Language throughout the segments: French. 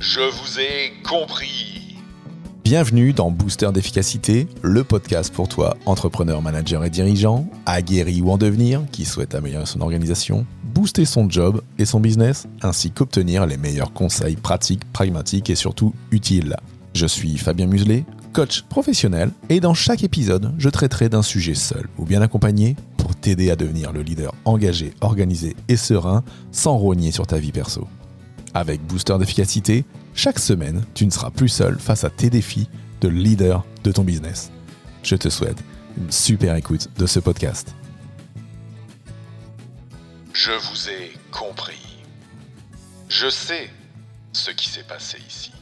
Je vous ai compris. Bienvenue dans Booster d'efficacité, le podcast pour toi, entrepreneur, manager et dirigeant, aguerri ou en devenir, qui souhaite améliorer son organisation, booster son job et son business, ainsi qu'obtenir les meilleurs conseils pratiques, pragmatiques et surtout utiles. Je suis Fabien Muselet, coach professionnel, et dans chaque épisode, je traiterai d'un sujet seul ou bien accompagné pour t'aider à devenir le leader engagé, organisé et serein sans rogner sur ta vie perso. Avec Booster d'efficacité, chaque semaine, tu ne seras plus seul face à tes défis de leader de ton business. Je te souhaite une super écoute de ce podcast. Je vous ai compris. Je sais ce qui s'est passé ici.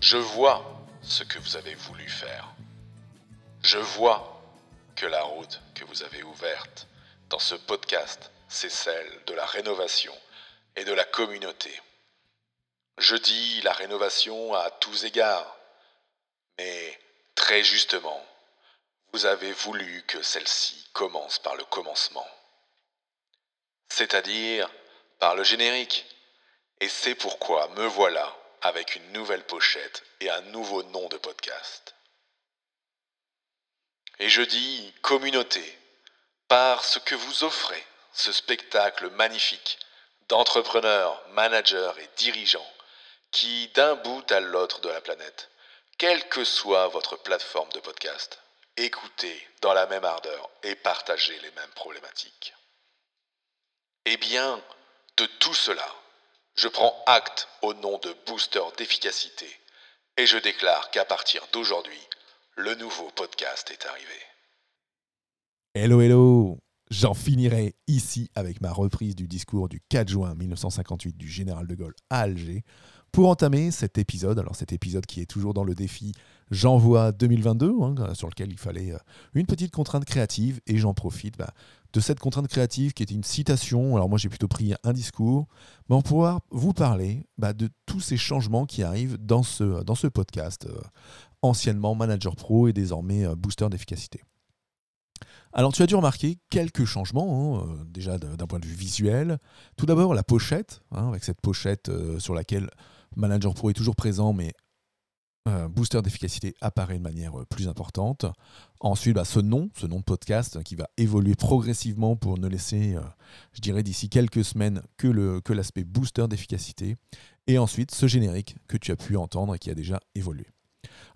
Je vois ce que vous avez voulu faire. Je vois que la route que vous avez ouverte dans ce podcast, c'est celle de la rénovation et de la communauté. Je dis la rénovation à tous égards, mais très justement, vous avez voulu que celle-ci commence par le commencement, c'est-à-dire par le générique. Et c'est pourquoi me voilà avec une nouvelle pochette et un nouveau nom de podcast. Et je dis communauté, parce que vous offrez ce spectacle magnifique d'entrepreneurs, managers et dirigeants qui, d'un bout à l'autre de la planète, quelle que soit votre plateforme de podcast, écoutez dans la même ardeur et partagez les mêmes problématiques. Eh bien, de tout cela, je prends acte au nom de Booster d'efficacité et je déclare qu'à partir d'aujourd'hui, le nouveau podcast est arrivé. Hello, hello J'en finirai ici avec ma reprise du discours du 4 juin 1958 du général de Gaulle à Alger pour entamer cet épisode. Alors cet épisode qui est toujours dans le défi J'envoie 2022, hein, sur lequel il fallait euh, une petite contrainte créative et j'en profite bah, de cette contrainte créative qui était une citation. Alors moi j'ai plutôt pris un discours, mais on pouvoir vous parler bah, de tous ces changements qui arrivent dans ce, dans ce podcast, euh, anciennement Manager Pro et désormais euh, Booster d'efficacité. Alors tu as dû remarquer quelques changements, hein, euh, déjà d'un point de vue visuel. Tout d'abord la pochette, hein, avec cette pochette euh, sur laquelle Manager Pro est toujours présent, mais euh, Booster d'efficacité apparaît de manière plus importante. Ensuite, bah, ce nom, ce nom de podcast qui va évoluer progressivement pour ne laisser, je dirais, d'ici quelques semaines que l'aspect Booster d'efficacité. Et ensuite, ce générique que tu as pu entendre et qui a déjà évolué.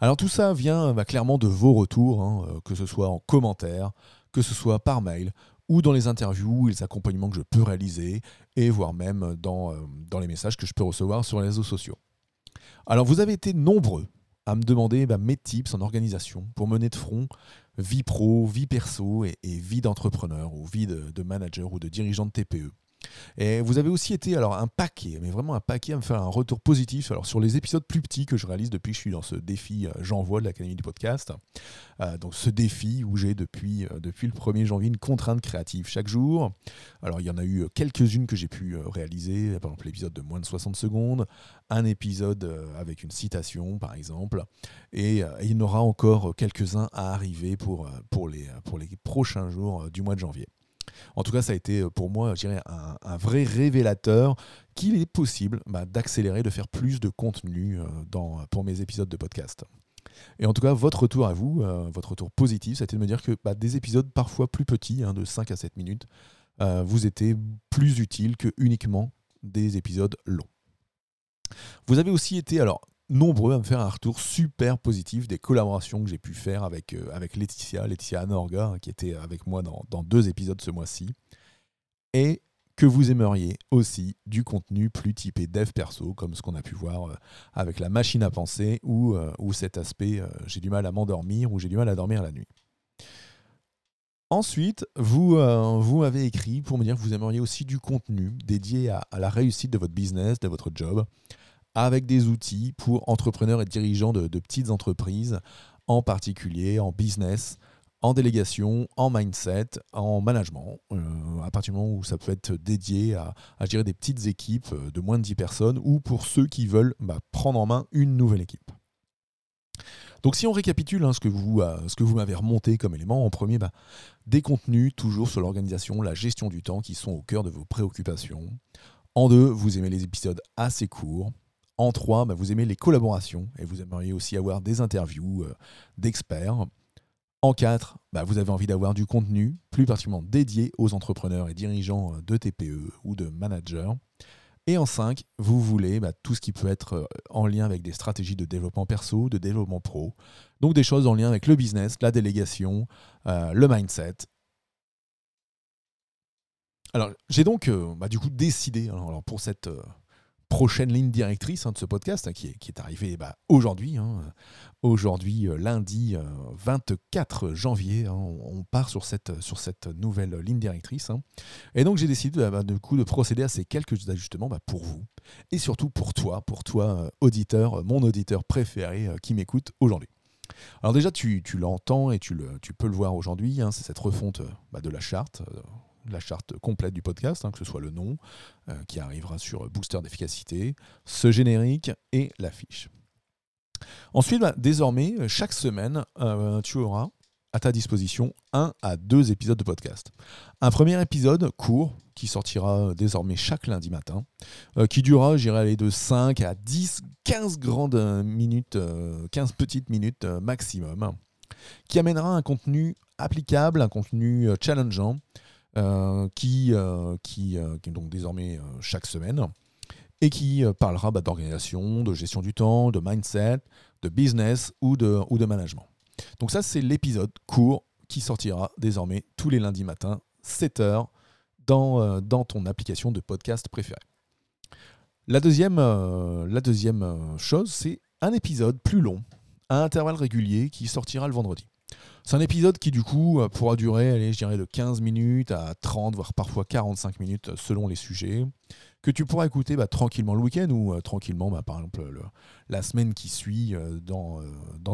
Alors tout ça vient bah, clairement de vos retours, hein, que ce soit en commentaire, que ce soit par mail ou dans les interviews et les accompagnements que je peux réaliser, et voire même dans, euh, dans les messages que je peux recevoir sur les réseaux sociaux. Alors vous avez été nombreux à me demander bah, mes tips en organisation pour mener de front vie pro, vie perso et, vie d'entrepreneur ou vie de, de, manager ou de dirigeant de TPE. Et vous avez aussi été alors un paquet, mais vraiment un paquet à me faire un retour positif alors, sur les épisodes plus petits que je réalise depuis que je suis dans ce défi euh, J'envoie de l'Académie du podcast. Euh, donc ce défi où j'ai depuis, euh, depuis le 1er janvier une contrainte créative chaque jour. Alors il y en a eu quelques-unes que j'ai pu réaliser, par exemple l'épisode de moins de 60 secondes, un épisode avec une citation par exemple, et, il y en aura encore quelques-uns à arriver pour, pour, les, pour les prochains jours du mois de janvier. En tout cas, ça a été euh, pour moi, je dirais, un, vrai révélateur qu'il est possible bah, d'accélérer, de faire plus de contenu euh, pour mes épisodes de podcast. Et en tout cas, votre retour à vous, euh, votre retour positif, ça a été de me dire que bah, des épisodes parfois plus petits, hein, de 5 à 7 minutes, vous étaient plus utiles que uniquement des épisodes longs. Vous avez aussi été, alors nombreux à me faire un retour super positif des collaborations que j'ai pu faire avec, euh, avec Laetitia, Laetitia Anorga, hein, qui était avec moi dans, deux épisodes ce mois-ci. Et que vous aimeriez aussi du contenu plus typé dev perso, comme ce qu'on a pu voir euh, avec la machine à penser ou, euh, cet aspect j'ai du mal à m'endormir ou j'ai du mal à dormir la nuit. Ensuite, vous, vous m'avez écrit pour me dire que vous aimeriez aussi du contenu dédié à la réussite de votre business, de votre job, avec des outils pour entrepreneurs et dirigeants de, petites entreprises, en particulier en business, en délégation, en mindset, en management, euh, à partir du moment où ça peut être dédié à, gérer des petites équipes euh, de moins de 10 personnes ou pour ceux qui veulent bah, prendre en main une nouvelle équipe. Donc si on récapitule hein, ce que vous, euh, vous m'avez remonté comme élément, en premier, bah, des contenus toujours sur l'organisation, la gestion du temps qui sont au cœur de vos préoccupations. En deux, vous aimez les épisodes assez courts. En trois, bah, vous aimez les collaborations et vous aimeriez aussi avoir des interviews d'experts. En 4, bah, vous avez envie d'avoir du contenu, plus particulièrement dédié aux entrepreneurs et dirigeants euh, de TPE ou de managers. Et en 5, vous voulez bah, tout ce qui peut être euh, en lien avec des stratégies de développement perso, de développement pro. Donc des choses en lien avec le business, la délégation, euh, le mindset. Alors j'ai donc du coup décidé pour cette prochaine ligne directrice hein, de ce podcast hein, qui, est, qui, est, arrivée bah, aujourd'hui. Hein. Aujourd'hui, euh, lundi 24 euh, janvier, on, part sur cette, sur cette nouvelle ligne directrice. Et donc j'ai décidé bah, coup, de procéder à ces quelques ajustements bah, pour vous et surtout pour toi, pour toi, euh, auditeur, mon auditeur préféré qui m'écoute aujourd'hui. Alors déjà, tu, tu l'entends et tu, le, tu peux le voir aujourd'hui, c'est cette refonte de la charte la charte complète du podcast, hein, que ce soit le nom euh, qui arrivera sur Booster d'efficacité, ce générique et l'affiche. Ensuite, bah, désormais, chaque semaine, euh, tu auras à ta disposition un à deux épisodes de podcast. Un premier épisode court qui sortira désormais chaque lundi matin, euh, qui durera, j'irai aller de 5 à 10, 15 grandes minutes, 15 petites minutes maximum, qui amènera un contenu applicable, un contenu challengeant, euh, qui, euh, qui, euh, qui, est donc désormais chaque semaine et qui parlera bah, d'organisation, de gestion du temps, de mindset, de business ou de, ou de management. Donc ça, c'est l'épisode court qui sortira désormais tous les lundis matins, 7h, dans, dans ton application de podcast préférée. La deuxième, la deuxième chose, c'est un épisode plus long, à intervalles réguliers, qui sortira le vendredi. C'est un épisode qui, du coup, euh, pourra durer, allez, je dirais, de 15 minutes à 30, voire parfois 45 minutes selon les sujets, que tu pourras écouter bah, tranquillement le week-end ou euh, tranquillement, bah, par exemple, la semaine qui suit euh, dans,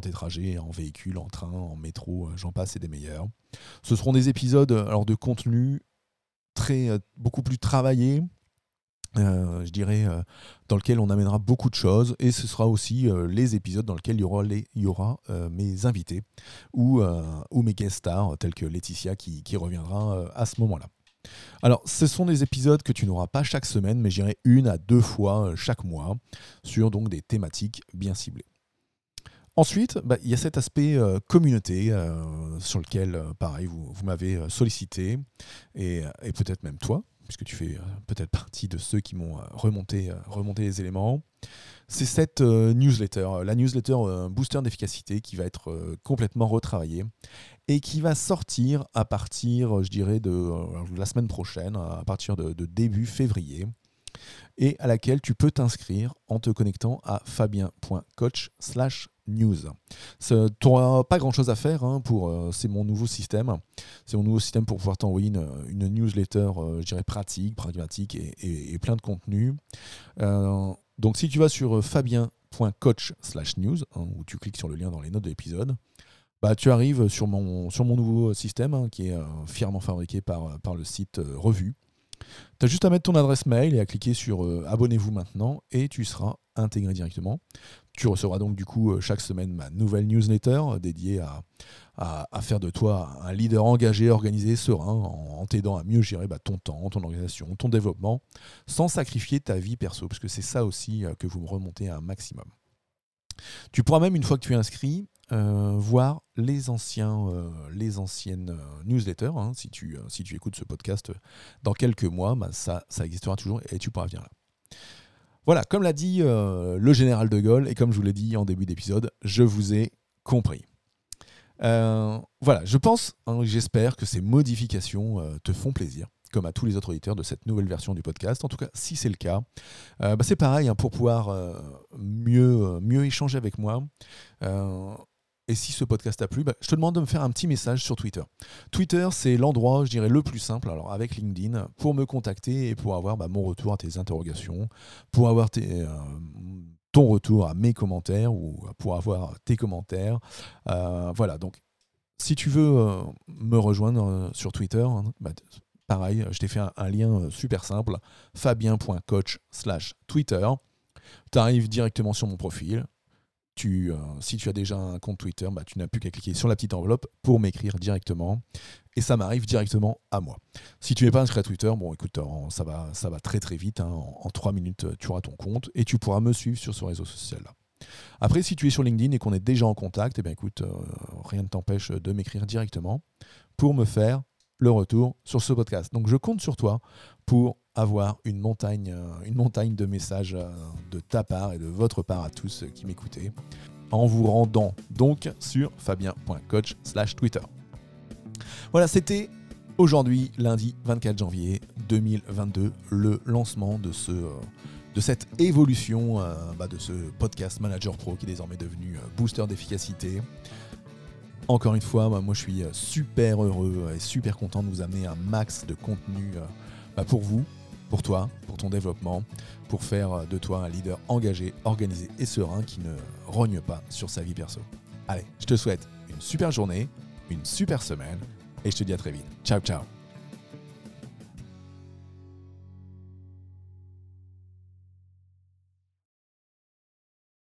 tes trajets en véhicule, en train, en métro, j'en passe et des meilleurs. Ce seront des épisodes alors, de contenu très, beaucoup plus travaillés, euh, je dirais, euh, dans lequel on amènera beaucoup de choses. Et ce sera aussi euh, les épisodes dans lesquels il y aura, mes invités ou, mes guest stars, tels que Laetitia qui, reviendra à ce moment-là. Alors, ce sont des épisodes que tu n'auras pas chaque semaine, mais j'irai une à deux fois chaque mois sur donc des thématiques bien ciblées. Ensuite, bah, il y a cet aspect communauté sur lequel, pareil, vous, m'avez sollicité, et peut-être même toi, puisque tu fais euh, peut-être partie de ceux qui m'ont euh, remonté, euh, remonté les éléments. C'est cette newsletter, la newsletter booster d'efficacité qui va être complètement retravaillée et qui va sortir à partir, je dirais, de la semaine prochaine, à partir de début février, et à laquelle tu peux t'inscrire en te connectant à fabien.coach news. Tu n'auras pas grand-chose à faire, hein, pour, euh, c'est mon nouveau système. C'est mon nouveau système pour pouvoir t'envoyer une, newsletter, euh, je dirais, pratique, pragmatique et, plein de contenu. Euh, donc si tu vas sur fabien.coach news, hein, où tu cliques sur le lien dans les notes de l'épisode, bah, tu arrives sur mon, sur mon nouveau système hein, qui est fièrement fabriqué par, par le site Revue. Tu as juste à mettre ton adresse mail et à cliquer sur Abonnez-vous maintenant et tu seras intégré directement. Tu recevras donc du coup euh, chaque semaine ma nouvelle newsletter euh, dédiée à, faire de toi un leader engagé, organisé, serein, en, t'aidant à mieux gérer bah, ton temps, ton organisation, ton développement, sans sacrifier ta vie perso, parce que c'est ça aussi euh, que vous me remontez à un maximum. Tu pourras même, une fois que tu es inscrit, voir les, anciens, les anciennes newsletters. Hein, si, tu, si tu écoutes ce podcast dans quelques mois, bah, ça, ça existera toujours et tu pourras venir là. Voilà, comme l'a dit euh, le général de Gaulle, et comme je vous l'ai dit en début d'épisode, je vous ai compris. Euh, voilà, je pense, hein, j'espère que ces modifications euh, te font plaisir, comme à tous les autres auditeurs de cette nouvelle version du podcast. En tout cas, si c'est le cas, bah, c'est pareil, hein, pour pouvoir mieux, mieux échanger avec moi et si ce podcast t'a plu, bah, je te demande de me faire un petit message sur Twitter. Twitter, c'est l'endroit, je dirais, le plus simple, alors avec LinkedIn, pour me contacter et pour avoir bah, mon retour à tes interrogations, pour avoir euh, ton retour à mes commentaires ou pour avoir tes commentaires. Euh, voilà, donc si tu veux euh, me rejoindre sur Twitter, hein, bah, pareil, je t'ai fait un, lien super simple, fabien.coach slash Twitter. Tu arrives directement sur mon profil, euh, si tu as déjà un compte Twitter, bah, tu n'as plus qu'à cliquer sur la petite enveloppe pour m'écrire directement. Et ça m'arrive directement à moi. Si tu n'es pas inscrit à Twitter, bon écoute, ça va, ça va très très vite. Hein. En, trois minutes, tu auras ton compte et tu pourras me suivre sur ce réseau social-là. Après, si tu es sur LinkedIn et qu'on est déjà en contact, eh bien, écoute, euh, rien ne t'empêche de m'écrire directement pour me faire le retour sur ce podcast. Donc je compte sur toi pour avoir une montagne, euh, une montagne de messages euh, de ta part et de votre part à tous qui m'écoutez en vous rendant donc sur fabien.coach slash Twitter. Voilà, c'était aujourd'hui, lundi 24 janvier 2022, le lancement de, ce, euh, de cette évolution bah, de ce podcast Manager Pro qui est désormais devenu booster d'efficacité. Encore une fois, moi je suis super heureux et super content de vous amener un max de contenu bah, pour vous, pour toi, pour ton développement, pour faire de toi un leader engagé, organisé et serein qui ne rogne pas sur sa vie perso. Allez, je te souhaite une super journée, une super semaine et je te dis à très vite. Ciao ciao